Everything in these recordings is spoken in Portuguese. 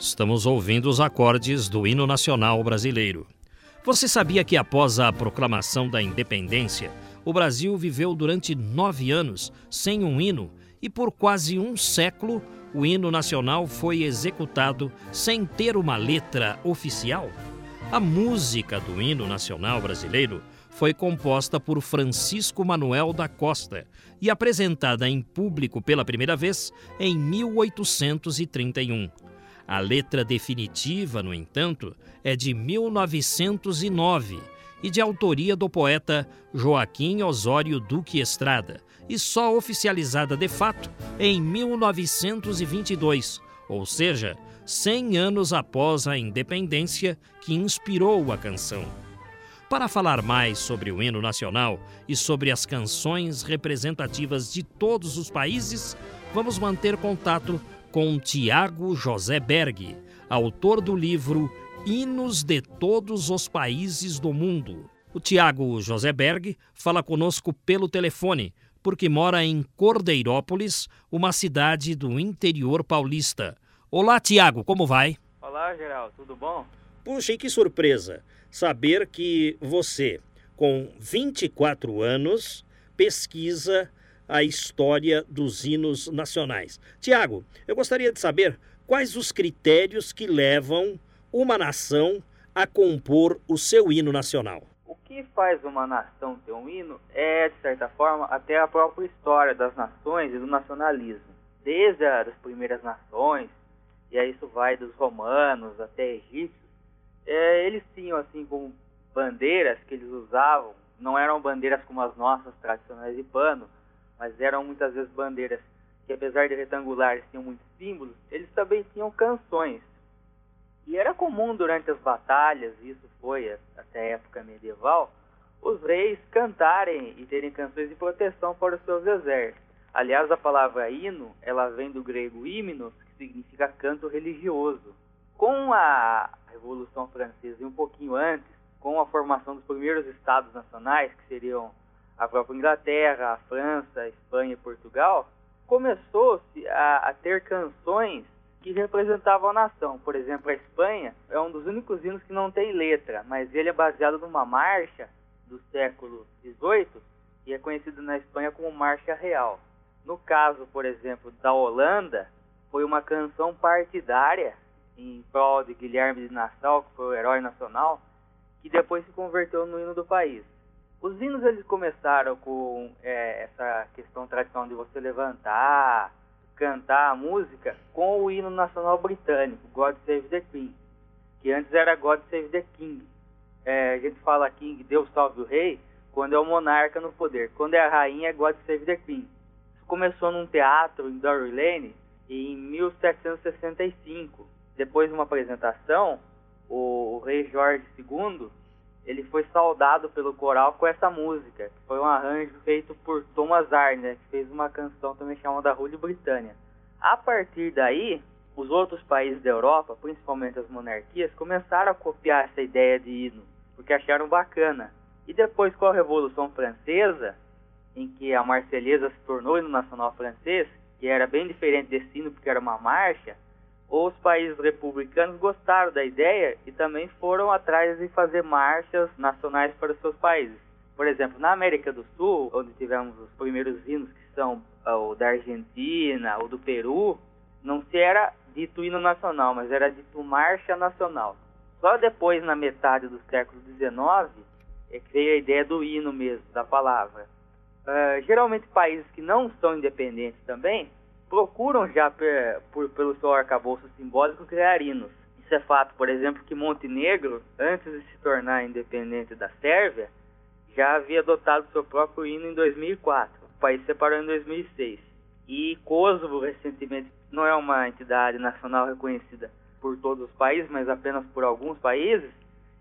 Estamos ouvindo os acordes do hino nacional brasileiro. Você sabia que após a proclamação da independência, o Brasil viveu durante nove anos sem um hino e por quase um século o hino nacional foi executado sem ter uma letra oficial? A música do hino nacional brasileiro foi composta por Francisco Manuel da Costa e apresentada em público pela primeira vez em 1831. A letra definitiva, no entanto, é de 1909 e de autoria do poeta Joaquim Osório Duque Estrada, e só oficializada de fato em 1922, ou seja, 100 anos após a independência que inspirou a canção. Para falar mais sobre o hino nacional e sobre as canções representativas de todos os países, vamos manter contato com Tiago José Berg, autor do livro Hinos de Todos os Países do Mundo. O Tiago José Berg fala conosco pelo telefone, porque mora em Cordeirópolis, uma cidade do interior paulista. Olá, Tiago, como vai? Olá, Geraldo, tudo bom? Puxa, e que surpresa saber que você, com 24 anos, pesquisa a história dos hinos nacionais. Tiago, eu gostaria de saber quais os critérios que levam uma nação a compor o seu hino nacional. O que faz uma nação ter um hino é, de certa forma, até a própria história das nações e do nacionalismo. Desde as primeiras nações, e aí isso vai dos romanos até egípcios, é, eles tinham assim como bandeiras que eles usavam, não eram bandeiras como as nossas tradicionais de pano, mas eram muitas vezes bandeiras que, apesar de retangulares, tinham muitos símbolos, eles também tinham canções. E era comum durante as batalhas, isso foi até a época medieval, os reis cantarem e terem canções de proteção para os seus exércitos. Aliás, a palavra hino, ela vem do grego himnos, que significa canto religioso. Com a Revolução Francesa e um pouquinho antes, com a formação dos primeiros estados nacionais, que seriam a própria Inglaterra, a França, a Espanha e Portugal, começou-se a, a, ter canções que representavam a nação. Por exemplo, a Espanha é um dos únicos hinos que não tem letra, mas ele é baseado numa marcha do século XVIII e é conhecido na Espanha como Marcha Real. No caso, por exemplo, da Holanda, foi uma canção partidária em prol de Guilherme de Nassau, que foi o herói nacional, que depois se converteu no hino do país. Os hinos eles começaram com é, essa questão tradicional de você levantar, cantar a música com o hino nacional britânico, God Save the Queen, que antes era God Save the King. É, a gente fala King, Deus salve o rei, quando é o monarca no poder. Quando é a rainha, é God Save the Queen. Isso começou num teatro em Drury Lane em 1765. Depois de uma apresentação, o, rei Jorge II ele foi saudado pelo coral com essa música, que foi um arranjo feito por Thomas Arner, que fez uma canção também chamada Rule Britânia. A partir daí, os outros países da Europa, principalmente as monarquias, começaram a copiar essa ideia de hino, porque acharam bacana. E depois, com a Revolução Francesa, em que a Marselhesa se tornou hino nacional francês, que era bem diferente desse hino porque era uma marcha, os países republicanos gostaram da ideia e também foram atrás de fazer marchas nacionais para os seus países. Por exemplo, na América do Sul, onde tivemos os primeiros hinos que são ah, o da Argentina, o do Peru, não se era dito hino nacional, mas era dito marcha nacional. Só depois, na metade do século XIX, é que veio a ideia do hino mesmo, da palavra. Uh, geralmente países que não são independentes também procuram já por, pelo seu arcabouço simbólico criar hinos. Isso é fato, por exemplo, que Montenegro, antes de se tornar independente da Sérvia, já havia adotado seu próprio hino em 2004. O país separou em 2006. E Kosovo, recentemente, não é uma entidade nacional reconhecida por todos os países, mas apenas por alguns países,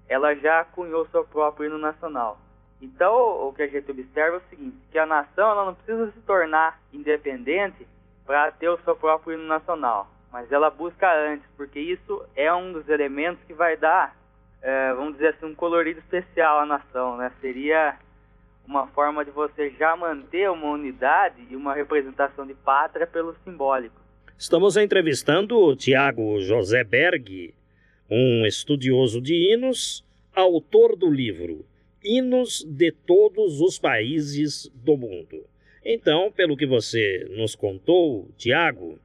ela já cunhou seu próprio hino nacional. Então, o que a gente observa é o seguinte, que a nação ela não precisa se tornar independente para ter o seu próprio hino nacional. Mas ela busca antes, porque isso é um dos elementos que vai dar, é, vamos dizer assim, um colorido especial à nação, né? Seria uma forma de você já manter uma unidade e uma representação de pátria pelo simbólico. Estamos entrevistando Tiago José Berg, um estudioso de hinos, autor do livro Hinos de Todos os Países do Mundo. Então, pelo que você nos contou, Tiago,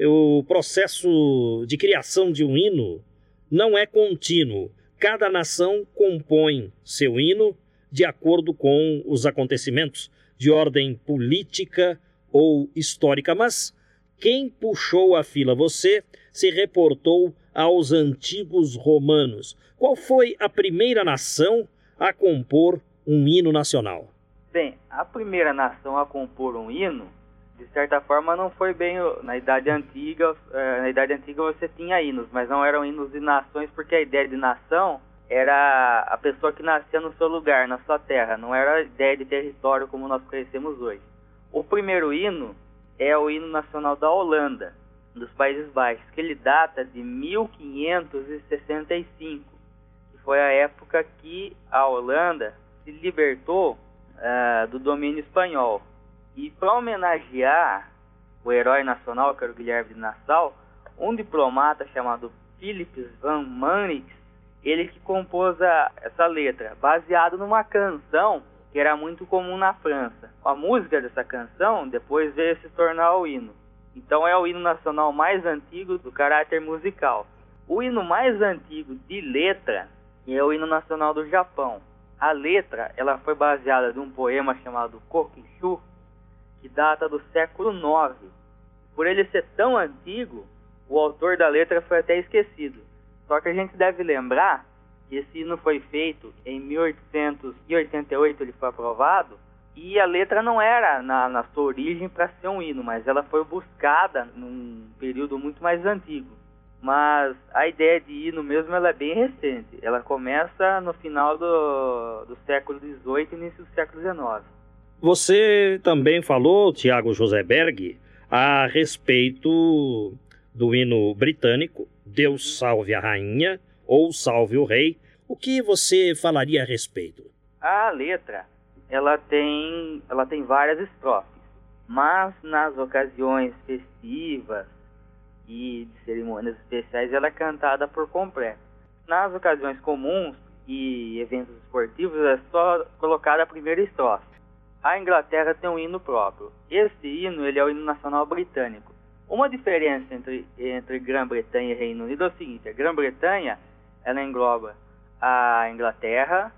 o processo de criação de um hino não é contínuo. Cada nação compõe seu hino de acordo com os acontecimentos de ordem política ou histórica, mas quem puxou a fila? Você se reportou aos antigos romanos. Qual foi a primeira nação a compor um hino nacional? Bem, a primeira nação a compor um hino, de certa forma, não foi bem na Idade Antiga. Eh, na Idade Antiga você tinha hinos, mas não eram hinos de nações, porque a ideia de nação era a pessoa que nascia no seu lugar, na sua terra, não era a ideia de território como nós conhecemos hoje. O primeiro hino é o hino nacional da Holanda, dos Países Baixos, que ele data de 1565, que foi a época que a Holanda se libertou uh, do domínio espanhol. E para homenagear o herói nacional, que era o Guilherme de Nassau, um diplomata chamado Philips van Manix, ele que compôs a, essa letra, baseado numa canção que era muito comum na França. A música dessa canção depois veio se tornar o hino. Então é o hino nacional mais antigo do caráter musical. O hino mais antigo de letra é o hino nacional do Japão. A letra ela foi baseada em um poema chamado Kokishu, que data do século IX. Por ele ser tão antigo, o autor da letra foi até esquecido. Só que a gente deve lembrar esse hino foi feito em 1888, ele foi aprovado, e a letra não era na, na sua origem para ser um hino, mas ela foi buscada num período muito mais antigo. Mas a ideia de hino mesmo ela é bem recente. Ela começa no final do, do século XVIII e início do século XIX. Você também falou, Tiago José Berg, a respeito do hino britânico, Deus salve a rainha, ou Salve o Rei. O que você falaria a respeito? A letra, ela tem, ela tem várias estrofes, mas nas ocasiões festivas e de cerimônias especiais ela é cantada por completo. Nas ocasiões comuns e eventos esportivos é só colocada a primeira estrofe. A Inglaterra tem um hino próprio. Esse hino ele é o hino nacional britânico. Uma diferença entre, entre Grã-Bretanha e Reino Unido é o seguinte: a Grã-Bretanha ela engloba a Inglaterra,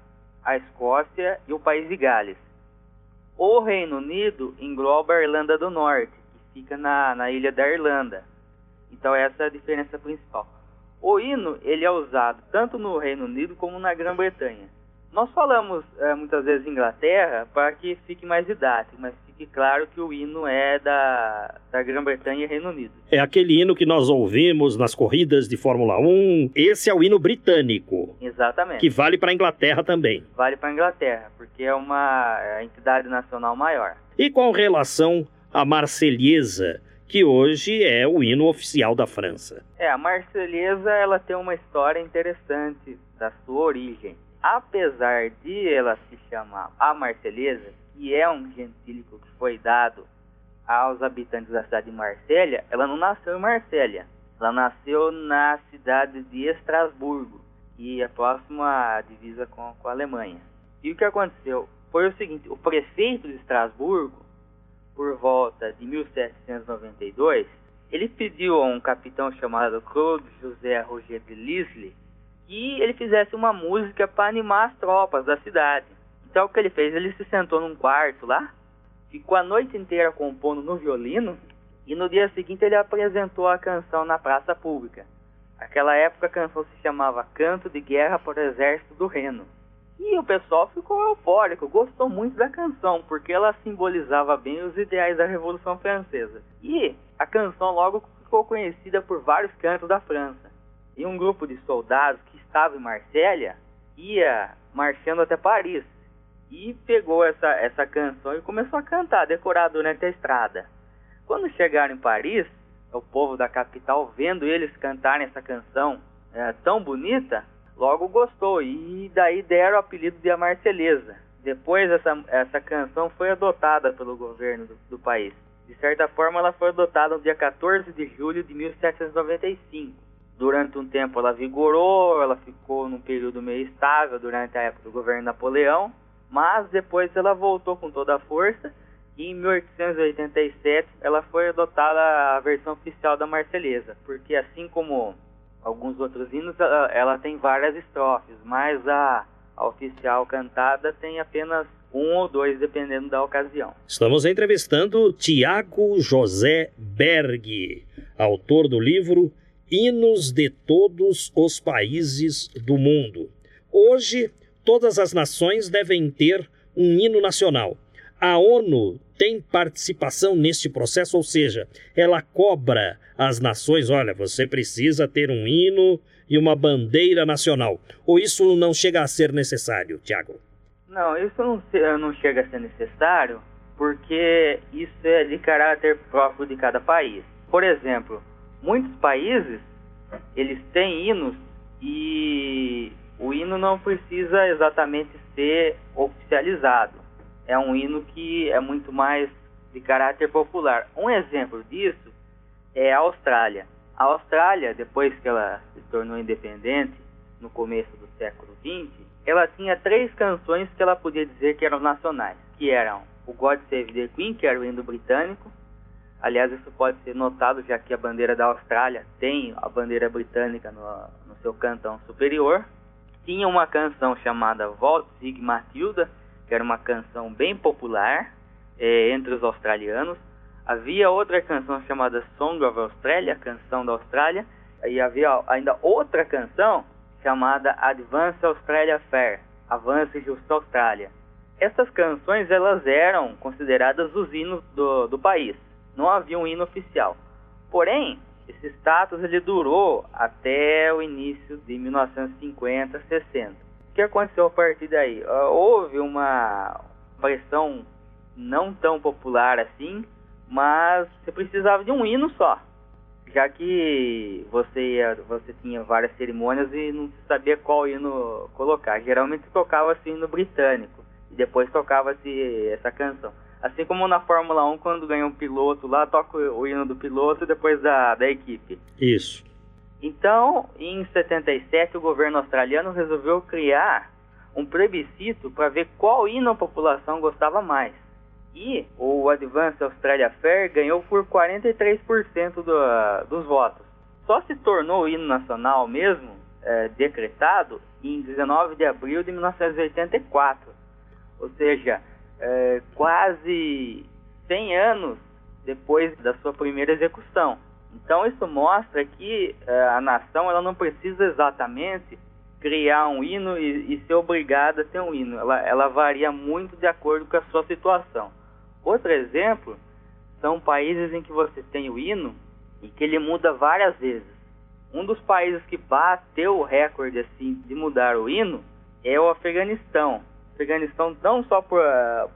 a Escócia e o país de Gales. O Reino Unido engloba a Irlanda do Norte, que fica na, na ilha da Irlanda. Então essa é a diferença principal. O hino ele é usado tanto no Reino Unido como na Grã-Bretanha. Nós falamos é, muitas vezes Inglaterra para que fique mais didático, mas fique claro que o hino é da, da Grã-Bretanha e Reino Unido. É aquele hino que nós ouvimos nas corridas de Fórmula 1. Esse é o hino britânico. Exatamente. Que vale para a Inglaterra também. Vale para a Inglaterra, porque é uma é entidade nacional maior. E com relação à Marselhesa, que hoje é o hino oficial da França. É, a Marselhesa ela tem uma história interessante da sua origem apesar de ela se chamar a Marselhesa, que é um gentílico que foi dado aos habitantes da cidade de Marsella, ela não nasceu em Marsella. Ela nasceu na cidade de Estrasburgo, que é próxima à divisa com, com a Alemanha. E o que aconteceu foi o seguinte: o prefeito de Estrasburgo, por volta de 1792, ele pediu a um capitão chamado Claude José Roger de Lisle que ele fizesse uma música para animar as tropas da cidade. Então o que ele fez? Ele se sentou num quarto lá, ficou a noite inteira compondo no violino e no dia seguinte ele apresentou a canção na praça pública. Naquela época a canção se chamava Canto de Guerra para o Exército do Reno. E o pessoal ficou eufórico, gostou muito da canção, porque ela simbolizava bem os ideais da Revolução Francesa. E a canção logo ficou conhecida por vários cantos da França. E um grupo de soldados que estava em Marsella ia marchando até Paris e pegou essa, essa canção e começou a cantar, decorar durante a estrada. Quando chegaram em Paris, o povo da capital, vendo eles cantarem essa canção é, tão bonita, logo gostou e daí deram o apelido de A Marselhesa. Depois essa, essa canção foi adotada pelo governo do, do país. de certa forma, ela foi adotada no dia 14 de julho de 1795. Durante um tempo ela vigorou, ela ficou num período meio estável durante a época do governo Napoleão, mas depois ela voltou com toda a força e em 1887 ela foi adotada a versão oficial da Marselhesa, porque assim como alguns outros hinos, ela, tem várias estrofes, mas a, a oficial cantada tem apenas um ou dois, dependendo da ocasião. Estamos entrevistando Tiago José Berg, autor do livro Hinos de Todos os Países do Mundo. Hoje, todas as nações devem ter um hino nacional. A ONU tem participação neste processo, ou seja, ela cobra as nações: olha, você precisa ter um hino e uma bandeira nacional. Ou isso não chega a ser necessário, Tiago? Não, isso não, não chega a ser necessário porque isso é de caráter próprio de cada país. Por exemplo, muitos países eles têm hinos e o hino não precisa exatamente ser oficializado é um hino que é muito mais de caráter popular. Um exemplo disso é a Austrália. A Austrália, depois que ela se tornou independente, no começo do século XX, ela tinha três canções que ela podia dizer que eram nacionais, que eram o God Save the Queen, que era o hino britânico. Aliás, isso pode ser notado, já que a bandeira da Austrália tem a bandeira britânica no, no seu cantão superior. Tinha uma canção chamada Volt Sig Matilda, que era uma canção bem popular é, entre os australianos. Havia outra canção chamada Song of Australia, Canção da Austrália, e havia ainda outra canção chamada Advance Australia Fair, Avance Justa Austrália. Essas canções elas eram consideradas os hinos do, do país. Não havia um hino oficial. Porém, esse status ele durou até o início de 1950, 60 que aconteceu a partir daí? Uh, houve uma pressão não tão popular assim, mas você precisava de um hino só. Já que você, você tinha várias cerimônias e não sabia qual hino colocar. Geralmente tocava-se hino britânico e depois tocava-se essa canção. Assim como na Fórmula 1, quando ganha um piloto lá, toca o hino do piloto e depois da, da equipe. Isso. Então, em 77, o governo australiano resolveu criar um plebiscito para ver qual hino a população gostava mais. E o Advance Australia Fair ganhou por 43% do, dos votos. Só se tornou o hino nacional mesmo, é, decretado, em 19 de abril de 1984. Ou seja, é, quase 100 anos depois da sua primeira execução. Então isso mostra que uh, a nação ela não precisa exatamente criar um hino e, e, ser obrigada a ter um hino. Ela, ela varia muito de acordo com a sua situação. Outro exemplo são países em que você tem o hino e que ele muda várias vezes. Um dos países que bateu o recorde assim de mudar o hino é o Afeganistão. Afeganistão não só por,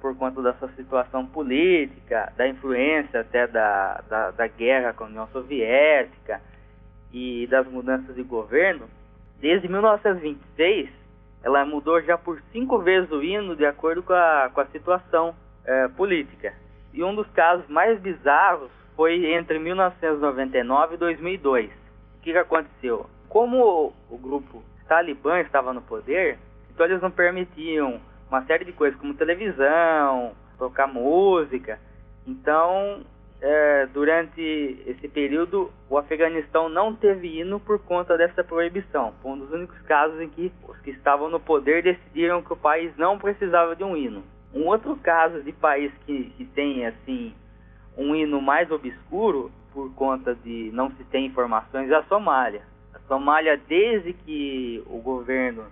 por conta da sua situação política, da influência até da, da, da guerra com a União Soviética e das mudanças de governo, desde 1926 ela mudou já por cinco vezes o hino de acordo com a, com a situação é, política. E um dos casos mais bizarros foi entre 1999 e 2002. O que, que aconteceu? Como o grupo Talibã estava no poder, então eles não permitiam uma série de coisas como televisão, tocar música. Então, é, durante esse período, o Afeganistão não teve hino por conta dessa proibição. Foi um dos únicos casos em que os que estavam no poder decidiram que o país não precisava de um hino. Um outro caso de país que, que tem assim um hino mais obscuro por conta de não se ter informações é a Somália. A Somália, desde que o governo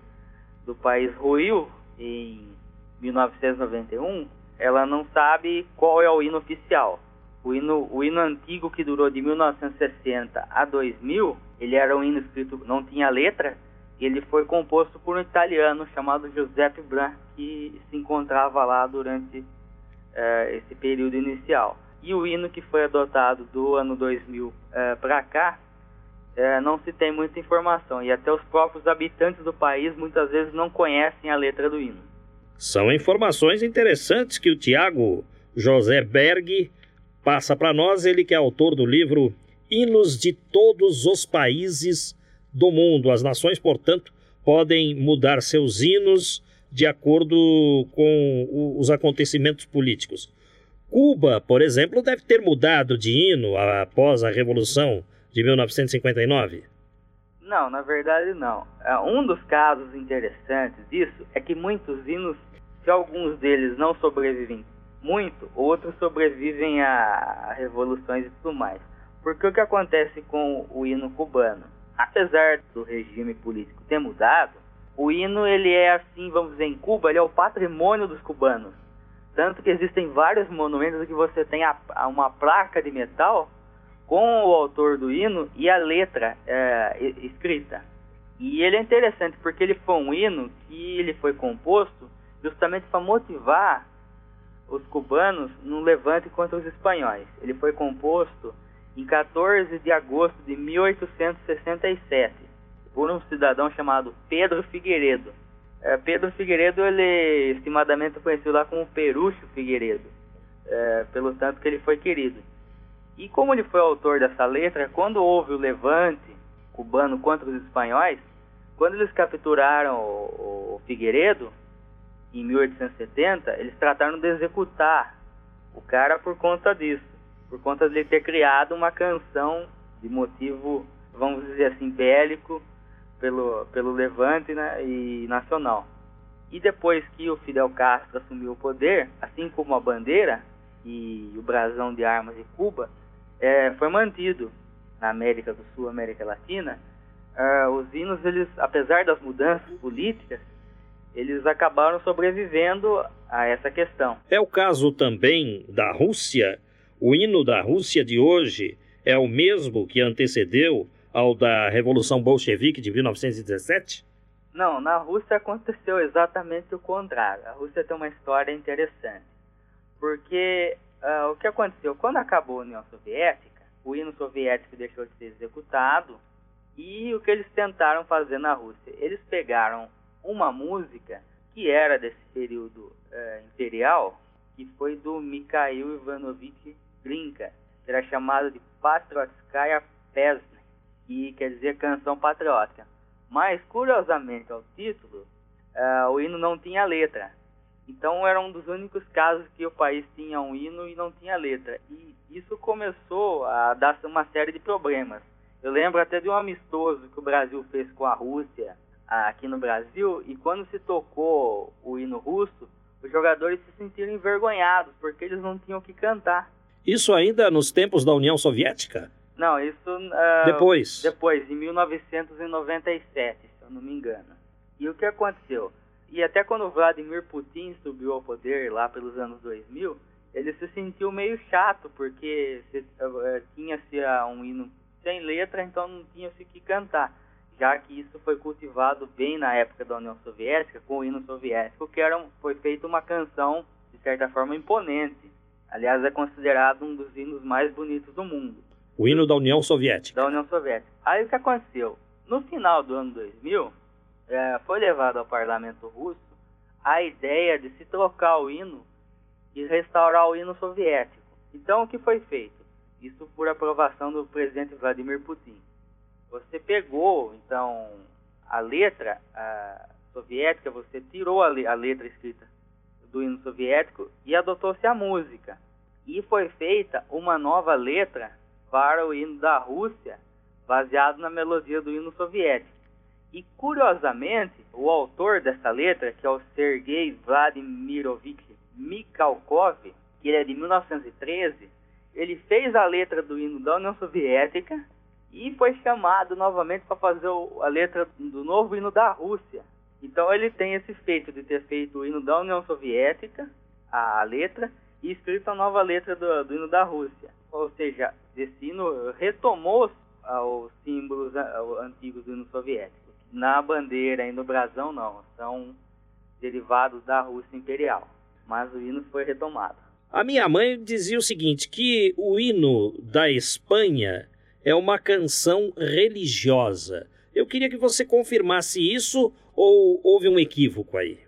do país ruiu em 1991, ela não sabe qual é o hino oficial. O hino, o hino antigo que durou de 1960 a 2000, ele era um hino escrito, não tinha letra, ele foi composto por um italiano chamado Giuseppe Bran, que se encontrava lá durante eh, esse período inicial. E o hino que foi adotado do ano 2000 eh, para cá, eh, não se tem muita informação, e até os próprios habitantes do país muitas vezes não conhecem a letra do hino. São informações interessantes que o Tiago José Berg passa para nós, ele que é autor do livro Hinos de Todos os Países do Mundo. As nações, portanto, podem mudar seus hinos de acordo com os acontecimentos políticos. Cuba, por exemplo, deve ter mudado de hino após a Revolução de 1959? Não, na verdade não. É, um dos casos interessantes disso é que muitos hinos, se alguns deles não sobrevivem muito, outros sobrevivem a revoluções e tudo mais. Porque o que acontece com o hino cubano? Apesar do regime político ter mudado, o hino ele é assim, vamos dizer, em Cuba, ele é o patrimônio dos cubanos. Tanto que existem vários monumentos que você tem a, a uma placa de metal com o autor do hino e a letra é, escrita. E ele é interessante porque ele foi um hino que ele foi composto justamente para motivar os cubanos no levante contra os espanhóis. Ele foi composto em 14 de agosto de 1867 por um cidadão chamado Pedro Figueiredo. É, Pedro Figueiredo ele é estimadamente conhecido lá como Perucho Figueiredo, é, pelo tanto que ele foi querido. E como ele foi autor dessa letra, quando houve o levante cubano contra os espanhóis, quando eles capturaram o, o Figueiredo, em 1870, eles trataram de executar o cara por conta disso, por conta de ele ter criado uma canção de motivo, vamos dizer assim, bélico pelo, pelo levante né, e nacional. E depois que o Fidel Castro assumiu o poder, assim como a bandeira e o brasão de armas de Cuba, é, foi mantido na América do Sul, América Latina, uh, os hinos, eles, apesar das mudanças políticas, eles acabaram sobrevivendo a essa questão. É o caso também da Rússia. O hino da Rússia de hoje é o mesmo que antecedeu ao da Revolução Bolchevique de 1917? Não, na Rússia aconteceu exatamente o contrário. A Rússia tem uma história interessante. Porque Uh, o que aconteceu? Quando acabou a União Soviética, o hino soviético deixou de ser executado e o que eles tentaram fazer na Rússia? Eles pegaram uma música que era desse período uh, imperial, que foi do Mikhail Ivanovich Glinka, que era chamado de Patriotskaya Pesna, que quer dizer canção patriótica. Mas, curiosamente, ao título, uh, o hino não tinha letra. Então era um dos únicos casos que o país tinha um hino e não tinha letra. E isso começou a dar uma série de problemas. Eu lembro até de um amistoso que o Brasil fez com a Rússia aqui no Brasil e quando se tocou o hino russo, os jogadores se sentiram envergonhados porque eles não tinham que cantar. Isso ainda nos tempos da União Soviética? Não, isso uh, depois. Depois, em 1997, se eu não me engano. E o que aconteceu? E até quando Vladimir Putin subiu ao poder lá pelos anos 2000, ele se sentiu meio chato, porque uh, tinha-se uh, um hino sem letra, então não tinha-se que cantar. Já que isso foi cultivado bem na época da União Soviética, com o hino soviético, que era, foi feita uma canção, de certa forma, imponente. Aliás, é considerado um dos hinos mais bonitos do mundo. O hino da União Soviética. Da União Soviética. Aí o que aconteceu? No final do ano 2000, é, foi levado ao parlamento russo a ideia de se trocar o hino e restaurar o hino soviético. Então, o que foi feito? Isso por aprovação do presidente Vladimir Putin. Você pegou, então, a letra a soviética, você tirou a, le a letra escrita do hino soviético e adotou-se a música. E foi feita uma nova letra para o hino da Rússia, baseado na melodia do hino soviético. E curiosamente, o autor dessa letra, que é o Sergei Vladimirovich Mikhalkov, que ele é de 1913, ele fez a letra do hino da União Soviética e foi chamado novamente para fazer a letra do novo hino da Rússia. Então ele tem esse feito de ter feito o hino da União Soviética, a letra, e escrito a nova letra do, do hino da Rússia. Ou seja, esse hino retomou os símbolos antigos do hino soviético na bandeira e no brasão não, são derivados da Rússia imperial, mas o hino foi retomado. A minha mãe dizia o seguinte, que o hino da Espanha é uma canção religiosa. Eu queria que você confirmasse isso ou houve um equívoco aí?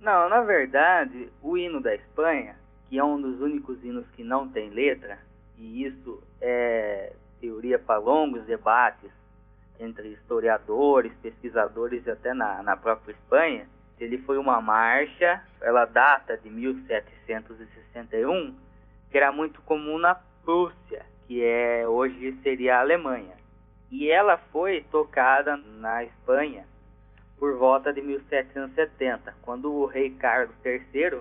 Não, na verdade, o hino da Espanha que é um dos únicos hinos que não tem letra, e isso é teoria para longos debates entre historiadores, pesquisadores e até na, na própria Espanha, ele foi uma marcha, ela data de 1761, que era muito comum na Prússia, que é hoje seria a Alemanha. E ela foi tocada na Espanha por volta de 1770, quando o rei Carlos III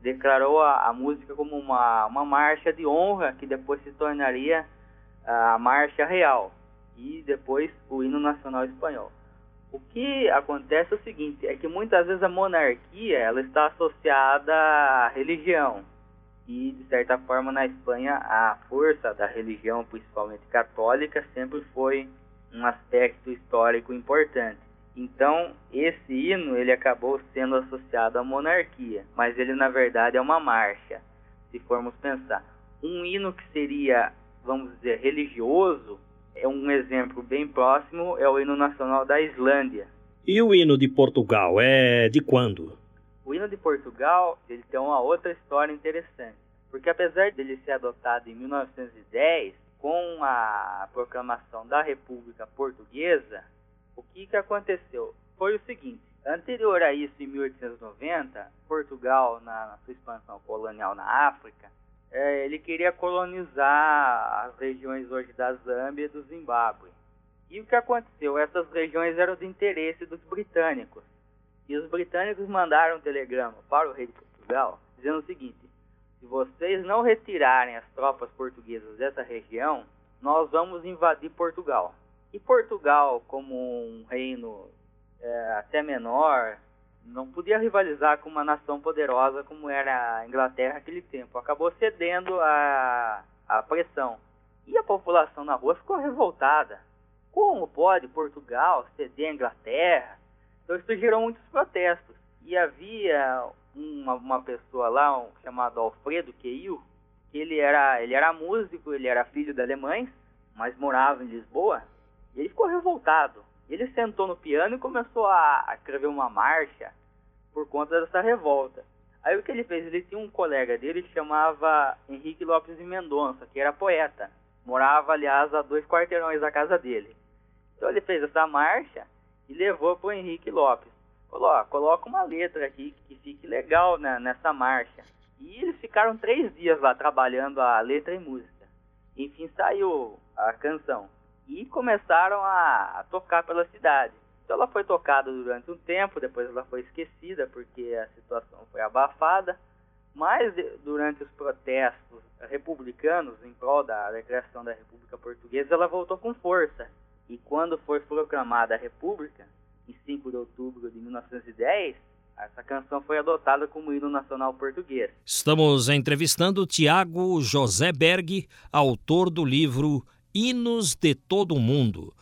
declarou a, a música como uma, uma marcha de honra que depois se tornaria a marcha real e depois o hino nacional espanhol. O que acontece é o seguinte, é que muitas vezes a monarquia ela está associada à religião e de certa forma na Espanha a força da religião, principalmente católica, sempre foi um aspecto histórico importante. Então, esse hino ele acabou sendo associado à monarquia, mas ele na verdade é uma marcha. Se formos pensar, um hino que seria, vamos dizer, religioso, é um exemplo bem próximo, é o hino nacional da Islândia. E o hino de Portugal é de quando? O hino de Portugal, ele tem uma outra história interessante, porque apesar dele ser adotado em 1910, com a proclamação da República Portuguesa, o que, que aconteceu? Foi o seguinte, anterior a isso, em 1890, Portugal, na, na sua expansão colonial na África, é, ele queria colonizar as regiões hoje da Zâmbia e do Zimbábue. E o que aconteceu? Essas regiões eram de interesse dos britânicos. E os britânicos mandaram um telegrama para o rei de Portugal dizendo o seguinte: se vocês não retirarem as tropas portuguesas dessa região, nós vamos invadir Portugal. E Portugal, como um reino é, até menor, não podia rivalizar com uma nação poderosa como era a Inglaterra naquele tempo. Acabou cedendo a, a pressão. E a população na rua ficou revoltada. Como pode Portugal ceder a Inglaterra? Então isso gerou muitos protestos. E havia uma, uma pessoa lá, um, chamado Alfredo Queil, que ele era, ele era músico, ele era filho de alemães, mas morava em Lisboa. E ele ficou revoltado. Ele sentou no piano e começou a escrever uma marcha por conta dessa revolta. Aí o que ele fez? Ele tinha um colega dele que chamava Henrique Lopes de Mendonça, que era poeta. Morava, aliás, a dois quarteirões da casa dele. Então ele fez essa marcha e levou para o Henrique Lopes. Falou, ó, coloca uma letra aqui que fique legal né, nessa marcha. E eles ficaram três dias lá trabalhando a letra e música. Enfim, saiu a canção e começaram a, a tocar pela cidade. Então ela foi tocada durante um tempo, depois ela foi esquecida porque a situação foi abafada, mas durante os protestos republicanos em prol da, criação da República Portuguesa, ela voltou com força. E quando foi proclamada a República, em 5 de outubro de 1910, essa canção foi adotada como hino nacional português. Estamos entrevistando Tiago José Berg, autor do livro Hinos de Todo o Mundo,